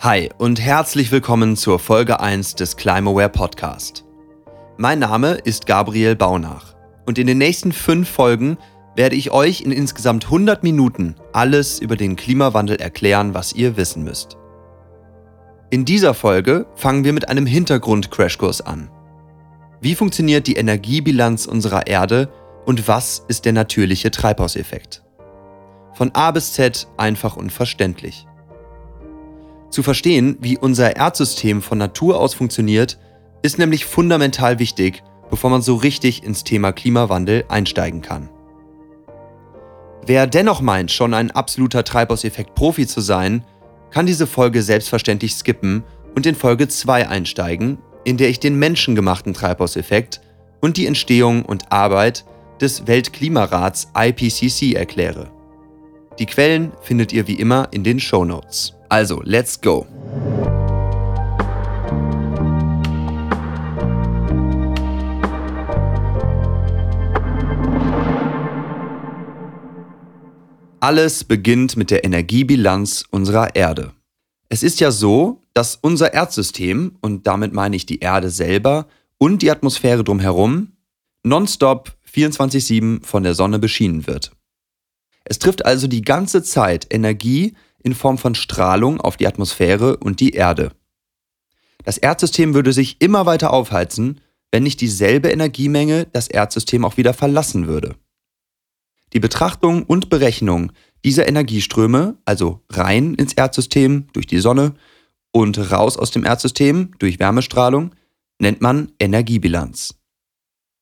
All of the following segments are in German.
Hi und herzlich willkommen zur Folge 1 des Climaware Podcast. Mein Name ist Gabriel Baunach und in den nächsten fünf Folgen werde ich euch in insgesamt 100 Minuten alles über den Klimawandel erklären, was ihr wissen müsst. In dieser Folge fangen wir mit einem Hintergrund-Crashkurs an. Wie funktioniert die Energiebilanz unserer Erde und was ist der natürliche Treibhauseffekt? Von A bis Z einfach und verständlich. Zu verstehen, wie unser Erdsystem von Natur aus funktioniert, ist nämlich fundamental wichtig, bevor man so richtig ins Thema Klimawandel einsteigen kann. Wer dennoch meint, schon ein absoluter Treibhauseffekt-Profi zu sein, kann diese Folge selbstverständlich skippen und in Folge 2 einsteigen, in der ich den menschengemachten Treibhauseffekt und die Entstehung und Arbeit des Weltklimarats IPCC erkläre. Die Quellen findet ihr wie immer in den Show Notes. Also, let's go! Alles beginnt mit der Energiebilanz unserer Erde. Es ist ja so, dass unser Erdsystem, und damit meine ich die Erde selber und die Atmosphäre drumherum, nonstop 24-7 von der Sonne beschienen wird. Es trifft also die ganze Zeit Energie in Form von Strahlung auf die Atmosphäre und die Erde. Das Erdsystem würde sich immer weiter aufheizen, wenn nicht dieselbe Energiemenge das Erdsystem auch wieder verlassen würde. Die Betrachtung und Berechnung dieser Energieströme, also rein ins Erdsystem durch die Sonne und raus aus dem Erdsystem durch Wärmestrahlung, nennt man Energiebilanz.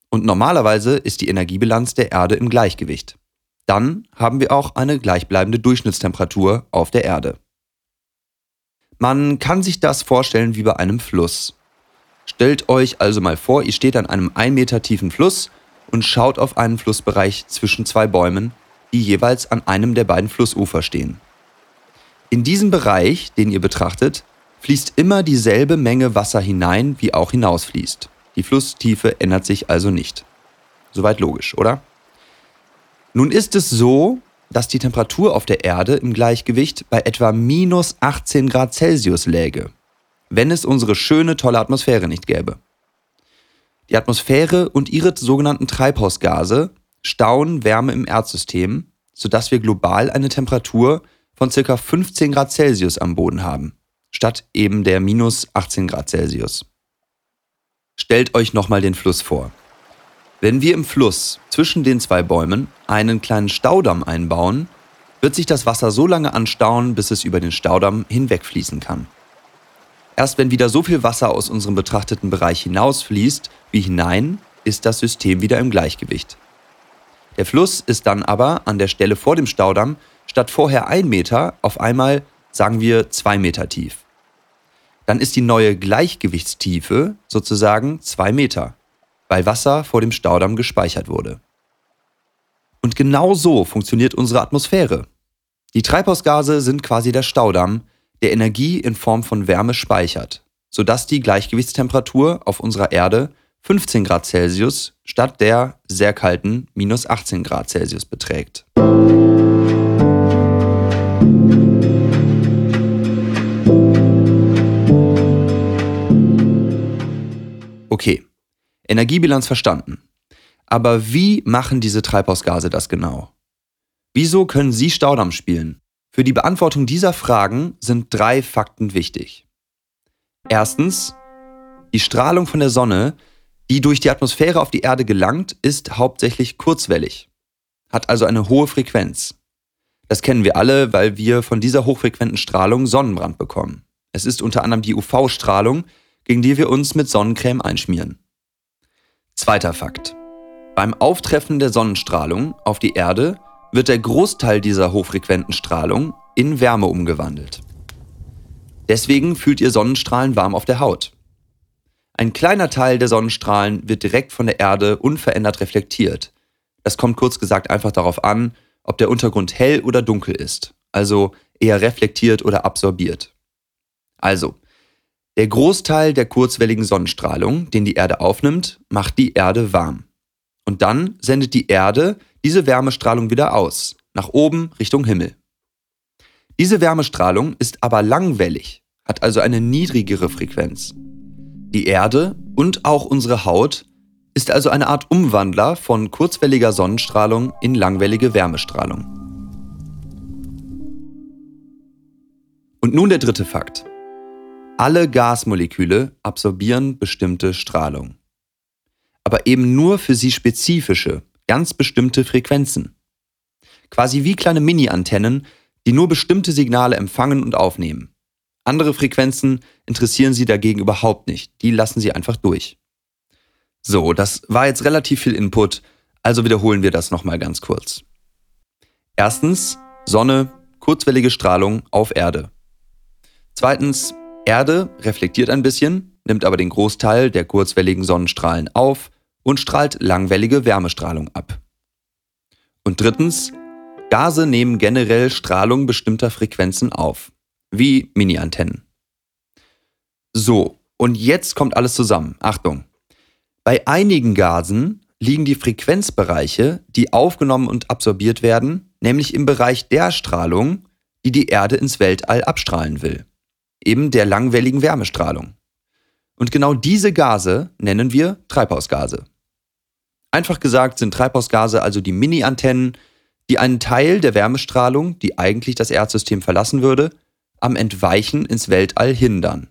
Und normalerweise ist die Energiebilanz der Erde im Gleichgewicht dann haben wir auch eine gleichbleibende Durchschnittstemperatur auf der Erde. Man kann sich das vorstellen wie bei einem Fluss. Stellt euch also mal vor, ihr steht an einem 1 Meter tiefen Fluss und schaut auf einen Flussbereich zwischen zwei Bäumen, die jeweils an einem der beiden Flussufer stehen. In diesen Bereich, den ihr betrachtet, fließt immer dieselbe Menge Wasser hinein, wie auch hinausfließt. Die Flusstiefe ändert sich also nicht. Soweit logisch, oder? Nun ist es so, dass die Temperatur auf der Erde im Gleichgewicht bei etwa minus 18 Grad Celsius läge, wenn es unsere schöne, tolle Atmosphäre nicht gäbe. Die Atmosphäre und ihre sogenannten Treibhausgase stauen Wärme im Erdsystem, sodass wir global eine Temperatur von ca. 15 Grad Celsius am Boden haben, statt eben der minus 18 Grad Celsius. Stellt euch nochmal den Fluss vor. Wenn wir im Fluss zwischen den zwei Bäumen einen kleinen Staudamm einbauen, wird sich das Wasser so lange anstauen, bis es über den Staudamm hinwegfließen kann. Erst wenn wieder so viel Wasser aus unserem betrachteten Bereich hinausfließt wie hinein, ist das System wieder im Gleichgewicht. Der Fluss ist dann aber an der Stelle vor dem Staudamm statt vorher ein Meter auf einmal, sagen wir, zwei Meter tief. Dann ist die neue Gleichgewichtstiefe sozusagen zwei Meter weil Wasser vor dem Staudamm gespeichert wurde. Und genau so funktioniert unsere Atmosphäre. Die Treibhausgase sind quasi der Staudamm, der Energie in Form von Wärme speichert, sodass die Gleichgewichtstemperatur auf unserer Erde 15 Grad Celsius statt der sehr kalten minus 18 Grad Celsius beträgt. Okay, Energiebilanz verstanden. Aber wie machen diese Treibhausgase das genau? Wieso können sie Staudamm spielen? Für die Beantwortung dieser Fragen sind drei Fakten wichtig. Erstens, die Strahlung von der Sonne, die durch die Atmosphäre auf die Erde gelangt, ist hauptsächlich kurzwellig, hat also eine hohe Frequenz. Das kennen wir alle, weil wir von dieser hochfrequenten Strahlung Sonnenbrand bekommen. Es ist unter anderem die UV-Strahlung, gegen die wir uns mit Sonnencreme einschmieren. Zweiter Fakt. Beim Auftreffen der Sonnenstrahlung auf die Erde wird der Großteil dieser hochfrequenten Strahlung in Wärme umgewandelt. Deswegen fühlt ihr Sonnenstrahlen warm auf der Haut. Ein kleiner Teil der Sonnenstrahlen wird direkt von der Erde unverändert reflektiert. Das kommt kurz gesagt einfach darauf an, ob der Untergrund hell oder dunkel ist, also eher reflektiert oder absorbiert. Also, der Großteil der kurzwelligen Sonnenstrahlung, den die Erde aufnimmt, macht die Erde warm. Und dann sendet die Erde diese Wärmestrahlung wieder aus, nach oben Richtung Himmel. Diese Wärmestrahlung ist aber langwellig, hat also eine niedrigere Frequenz. Die Erde und auch unsere Haut ist also eine Art Umwandler von kurzwelliger Sonnenstrahlung in langwellige Wärmestrahlung. Und nun der dritte Fakt. Alle Gasmoleküle absorbieren bestimmte Strahlung. Aber eben nur für sie spezifische, ganz bestimmte Frequenzen. Quasi wie kleine Mini-Antennen, die nur bestimmte Signale empfangen und aufnehmen. Andere Frequenzen interessieren sie dagegen überhaupt nicht, die lassen sie einfach durch. So, das war jetzt relativ viel Input, also wiederholen wir das nochmal ganz kurz. Erstens, Sonne, kurzwellige Strahlung auf Erde. Zweitens, Erde reflektiert ein bisschen, nimmt aber den Großteil der kurzwelligen Sonnenstrahlen auf und strahlt langwellige Wärmestrahlung ab. Und drittens, Gase nehmen generell Strahlung bestimmter Frequenzen auf, wie Mini-Antennen. So, und jetzt kommt alles zusammen. Achtung! Bei einigen Gasen liegen die Frequenzbereiche, die aufgenommen und absorbiert werden, nämlich im Bereich der Strahlung, die die Erde ins Weltall abstrahlen will, eben der langwelligen Wärmestrahlung. Und genau diese Gase nennen wir Treibhausgase. Einfach gesagt sind Treibhausgase also die Mini-Antennen, die einen Teil der Wärmestrahlung, die eigentlich das Erdsystem verlassen würde, am Entweichen ins Weltall hindern.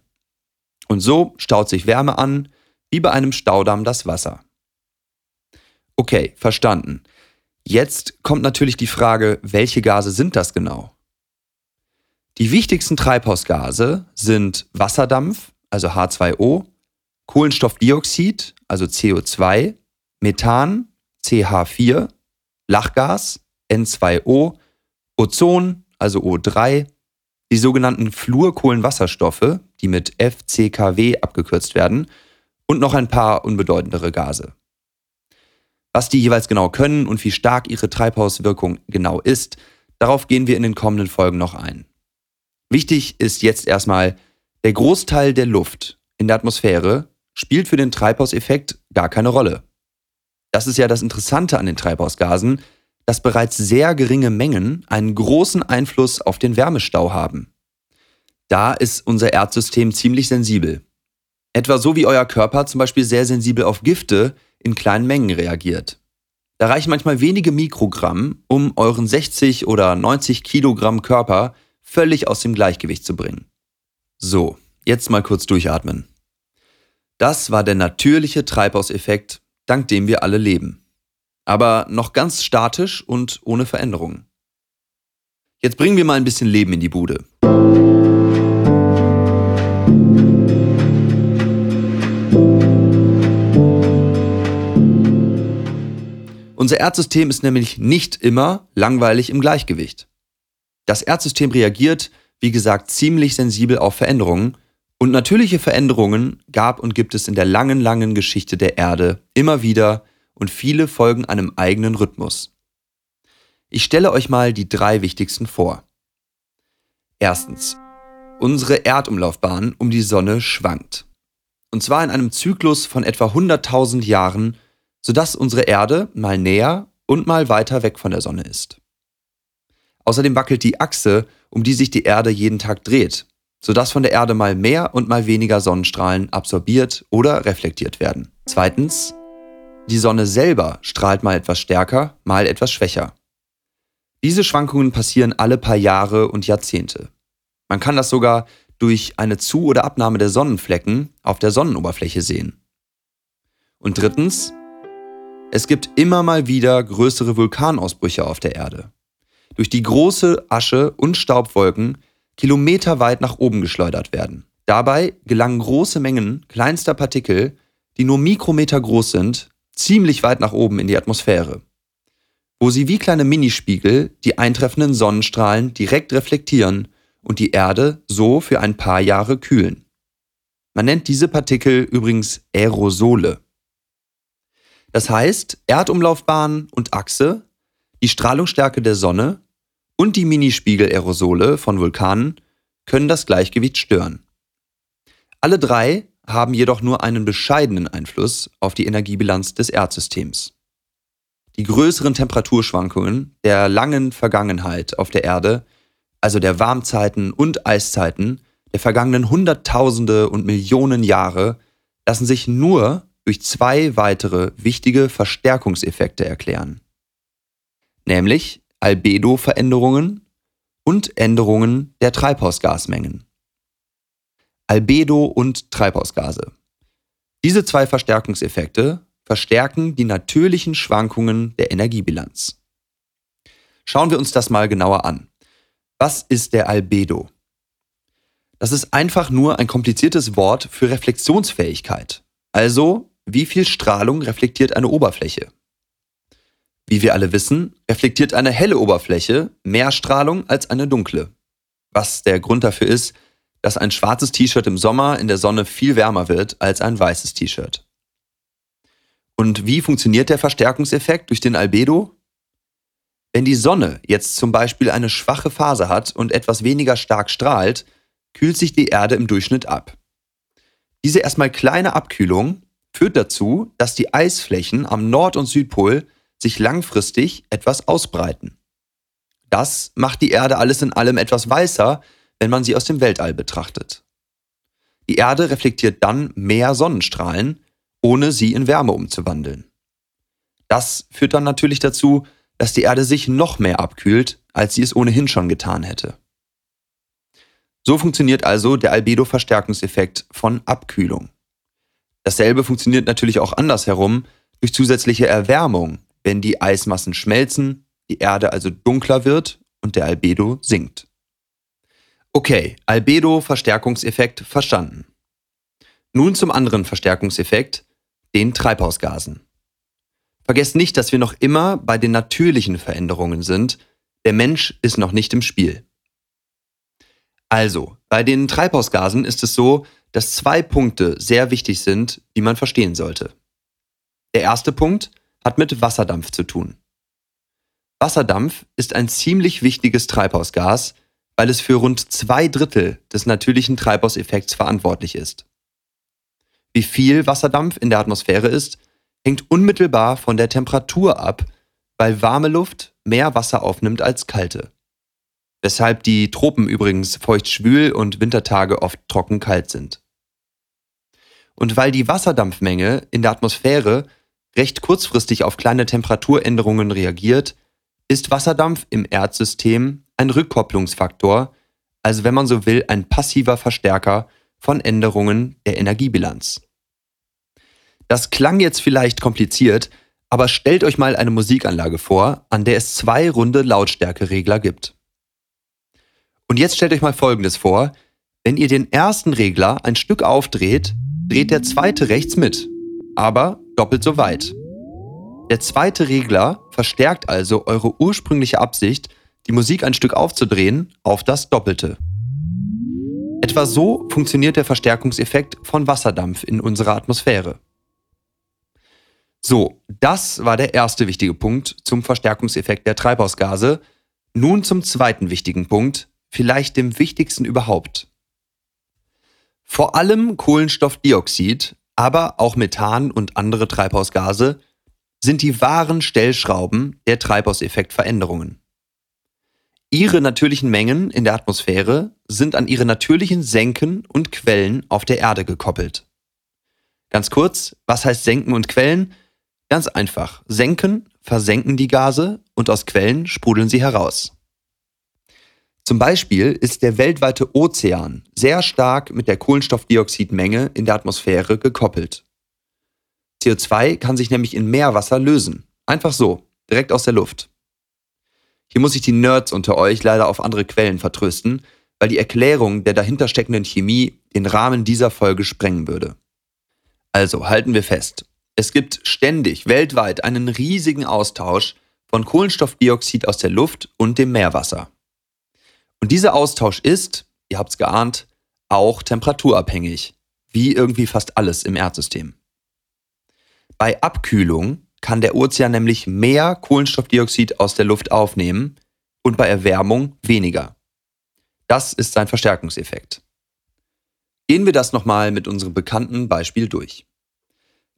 Und so staut sich Wärme an, wie bei einem Staudamm das Wasser. Okay, verstanden. Jetzt kommt natürlich die Frage, welche Gase sind das genau? Die wichtigsten Treibhausgase sind Wasserdampf, also H2O, Kohlenstoffdioxid, also CO2, Methan, CH4, Lachgas, N2O, Ozon, also O3, die sogenannten Fluorkohlenwasserstoffe, die mit FCKW abgekürzt werden, und noch ein paar unbedeutendere Gase. Was die jeweils genau können und wie stark ihre Treibhauswirkung genau ist, darauf gehen wir in den kommenden Folgen noch ein. Wichtig ist jetzt erstmal, der Großteil der Luft in der Atmosphäre spielt für den Treibhauseffekt gar keine Rolle. Das ist ja das Interessante an den Treibhausgasen, dass bereits sehr geringe Mengen einen großen Einfluss auf den Wärmestau haben. Da ist unser Erdsystem ziemlich sensibel. Etwa so wie euer Körper zum Beispiel sehr sensibel auf Gifte in kleinen Mengen reagiert. Da reichen manchmal wenige Mikrogramm, um euren 60 oder 90 Kilogramm Körper völlig aus dem Gleichgewicht zu bringen. So, jetzt mal kurz durchatmen. Das war der natürliche Treibhauseffekt, dank dem wir alle leben. Aber noch ganz statisch und ohne Veränderungen. Jetzt bringen wir mal ein bisschen Leben in die Bude. Unser Erdsystem ist nämlich nicht immer langweilig im Gleichgewicht. Das Erdsystem reagiert, wie gesagt, ziemlich sensibel auf Veränderungen und natürliche Veränderungen gab und gibt es in der langen, langen Geschichte der Erde immer wieder und viele folgen einem eigenen Rhythmus. Ich stelle euch mal die drei wichtigsten vor. Erstens. Unsere Erdumlaufbahn um die Sonne schwankt. Und zwar in einem Zyklus von etwa 100.000 Jahren sodass unsere Erde mal näher und mal weiter weg von der Sonne ist. Außerdem wackelt die Achse, um die sich die Erde jeden Tag dreht, sodass von der Erde mal mehr und mal weniger Sonnenstrahlen absorbiert oder reflektiert werden. Zweitens, die Sonne selber strahlt mal etwas stärker, mal etwas schwächer. Diese Schwankungen passieren alle paar Jahre und Jahrzehnte. Man kann das sogar durch eine Zu- oder Abnahme der Sonnenflecken auf der Sonnenoberfläche sehen. Und drittens, es gibt immer mal wieder größere Vulkanausbrüche auf der Erde. Durch die große Asche und Staubwolken kilometerweit nach oben geschleudert werden. Dabei gelangen große Mengen kleinster Partikel, die nur Mikrometer groß sind, ziemlich weit nach oben in die Atmosphäre, wo sie wie kleine Minispiegel die eintreffenden Sonnenstrahlen direkt reflektieren und die Erde so für ein paar Jahre kühlen. Man nennt diese Partikel übrigens Aerosole. Das heißt, Erdumlaufbahn und Achse, die Strahlungsstärke der Sonne und die Minispiegel-Aerosole von Vulkanen können das Gleichgewicht stören. Alle drei haben jedoch nur einen bescheidenen Einfluss auf die Energiebilanz des Erdsystems. Die größeren Temperaturschwankungen der langen Vergangenheit auf der Erde, also der Warmzeiten und Eiszeiten, der vergangenen Hunderttausende und Millionen Jahre lassen sich nur durch zwei weitere wichtige Verstärkungseffekte erklären. Nämlich Albedo-Veränderungen und Änderungen der Treibhausgasmengen. Albedo und Treibhausgase. Diese zwei Verstärkungseffekte verstärken die natürlichen Schwankungen der Energiebilanz. Schauen wir uns das mal genauer an. Was ist der Albedo? Das ist einfach nur ein kompliziertes Wort für Reflexionsfähigkeit. Also, wie viel Strahlung reflektiert eine Oberfläche? Wie wir alle wissen, reflektiert eine helle Oberfläche mehr Strahlung als eine dunkle. Was der Grund dafür ist, dass ein schwarzes T-Shirt im Sommer in der Sonne viel wärmer wird als ein weißes T-Shirt. Und wie funktioniert der Verstärkungseffekt durch den Albedo? Wenn die Sonne jetzt zum Beispiel eine schwache Phase hat und etwas weniger stark strahlt, kühlt sich die Erde im Durchschnitt ab. Diese erstmal kleine Abkühlung führt dazu, dass die Eisflächen am Nord- und Südpol sich langfristig etwas ausbreiten. Das macht die Erde alles in allem etwas weißer, wenn man sie aus dem Weltall betrachtet. Die Erde reflektiert dann mehr Sonnenstrahlen, ohne sie in Wärme umzuwandeln. Das führt dann natürlich dazu, dass die Erde sich noch mehr abkühlt, als sie es ohnehin schon getan hätte. So funktioniert also der Albedo-Verstärkungseffekt von Abkühlung. Dasselbe funktioniert natürlich auch andersherum durch zusätzliche Erwärmung, wenn die Eismassen schmelzen, die Erde also dunkler wird und der Albedo sinkt. Okay, Albedo-Verstärkungseffekt verstanden. Nun zum anderen Verstärkungseffekt, den Treibhausgasen. Vergesst nicht, dass wir noch immer bei den natürlichen Veränderungen sind. Der Mensch ist noch nicht im Spiel. Also, bei den Treibhausgasen ist es so, dass zwei Punkte sehr wichtig sind, die man verstehen sollte. Der erste Punkt hat mit Wasserdampf zu tun. Wasserdampf ist ein ziemlich wichtiges Treibhausgas, weil es für rund zwei Drittel des natürlichen Treibhauseffekts verantwortlich ist. Wie viel Wasserdampf in der Atmosphäre ist, hängt unmittelbar von der Temperatur ab, weil warme Luft mehr Wasser aufnimmt als kalte weshalb die Tropen übrigens feucht-schwül und Wintertage oft trocken-kalt sind. Und weil die Wasserdampfmenge in der Atmosphäre recht kurzfristig auf kleine Temperaturänderungen reagiert, ist Wasserdampf im Erdsystem ein Rückkopplungsfaktor, also wenn man so will, ein passiver Verstärker von Änderungen der Energiebilanz. Das klang jetzt vielleicht kompliziert, aber stellt euch mal eine Musikanlage vor, an der es zwei runde Lautstärkeregler gibt. Und jetzt stellt euch mal Folgendes vor. Wenn ihr den ersten Regler ein Stück aufdreht, dreht der zweite rechts mit, aber doppelt so weit. Der zweite Regler verstärkt also eure ursprüngliche Absicht, die Musik ein Stück aufzudrehen, auf das Doppelte. Etwa so funktioniert der Verstärkungseffekt von Wasserdampf in unserer Atmosphäre. So, das war der erste wichtige Punkt zum Verstärkungseffekt der Treibhausgase. Nun zum zweiten wichtigen Punkt, vielleicht dem wichtigsten überhaupt. Vor allem Kohlenstoffdioxid, aber auch Methan und andere Treibhausgase sind die wahren Stellschrauben der Treibhauseffektveränderungen. Ihre natürlichen Mengen in der Atmosphäre sind an ihre natürlichen Senken und Quellen auf der Erde gekoppelt. Ganz kurz, was heißt Senken und Quellen? Ganz einfach, Senken versenken die Gase und aus Quellen sprudeln sie heraus. Zum Beispiel ist der weltweite Ozean sehr stark mit der Kohlenstoffdioxidmenge in der Atmosphäre gekoppelt. CO2 kann sich nämlich in Meerwasser lösen. Einfach so, direkt aus der Luft. Hier muss ich die Nerds unter euch leider auf andere Quellen vertrösten, weil die Erklärung der dahinter steckenden Chemie den Rahmen dieser Folge sprengen würde. Also halten wir fest. Es gibt ständig weltweit einen riesigen Austausch von Kohlenstoffdioxid aus der Luft und dem Meerwasser. Und dieser Austausch ist, ihr habt es geahnt, auch temperaturabhängig, wie irgendwie fast alles im Erdsystem. Bei Abkühlung kann der Ozean nämlich mehr Kohlenstoffdioxid aus der Luft aufnehmen und bei Erwärmung weniger. Das ist sein Verstärkungseffekt. Gehen wir das nochmal mit unserem bekannten Beispiel durch.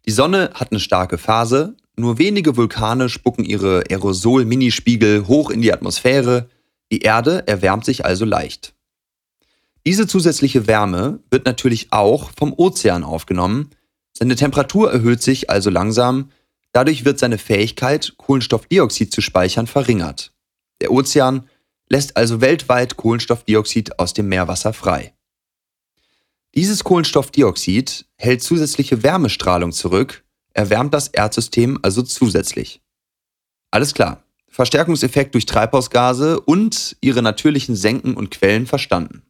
Die Sonne hat eine starke Phase, nur wenige Vulkane spucken ihre Aerosol-Minispiegel hoch in die Atmosphäre, die Erde erwärmt sich also leicht. Diese zusätzliche Wärme wird natürlich auch vom Ozean aufgenommen. Seine Temperatur erhöht sich also langsam. Dadurch wird seine Fähigkeit, Kohlenstoffdioxid zu speichern, verringert. Der Ozean lässt also weltweit Kohlenstoffdioxid aus dem Meerwasser frei. Dieses Kohlenstoffdioxid hält zusätzliche Wärmestrahlung zurück, erwärmt das Erdsystem also zusätzlich. Alles klar. Verstärkungseffekt durch Treibhausgase und ihre natürlichen Senken und Quellen verstanden.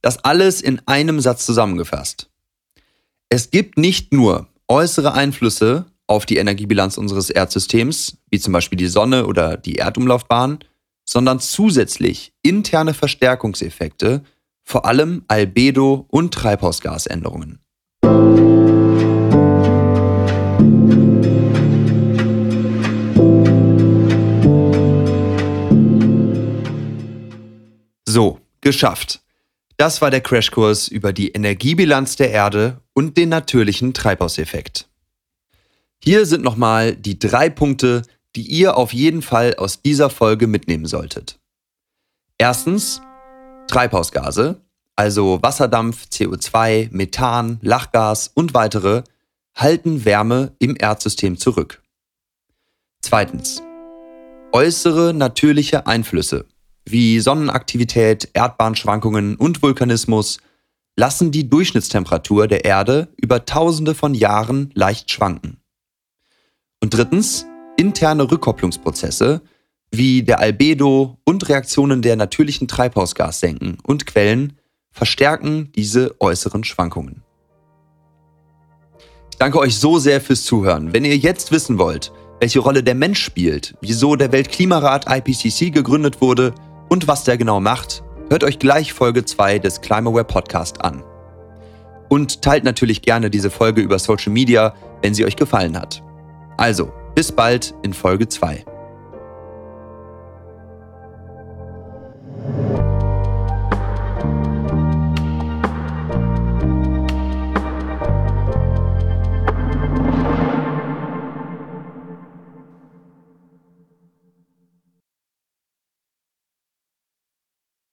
Das alles in einem Satz zusammengefasst. Es gibt nicht nur äußere Einflüsse auf die Energiebilanz unseres Erdsystems, wie zum Beispiel die Sonne oder die Erdumlaufbahn, sondern zusätzlich interne Verstärkungseffekte, vor allem Albedo und Treibhausgasänderungen. Geschafft. Das war der Crashkurs über die Energiebilanz der Erde und den natürlichen Treibhauseffekt. Hier sind nochmal die drei Punkte, die ihr auf jeden Fall aus dieser Folge mitnehmen solltet. Erstens Treibhausgase, also Wasserdampf, CO2, Methan, Lachgas und weitere, halten Wärme im Erdsystem zurück. Zweitens äußere natürliche Einflüsse wie Sonnenaktivität, Erdbahnschwankungen und Vulkanismus lassen die Durchschnittstemperatur der Erde über Tausende von Jahren leicht schwanken. Und drittens, interne Rückkopplungsprozesse wie der Albedo und Reaktionen der natürlichen Treibhausgassenken und Quellen verstärken diese äußeren Schwankungen. Ich danke euch so sehr fürs Zuhören. Wenn ihr jetzt wissen wollt, welche Rolle der Mensch spielt, wieso der Weltklimarat IPCC gegründet wurde und was der genau macht, hört euch gleich Folge 2 des Climaware Podcast an. Und teilt natürlich gerne diese Folge über Social Media, wenn sie euch gefallen hat. Also, bis bald in Folge 2.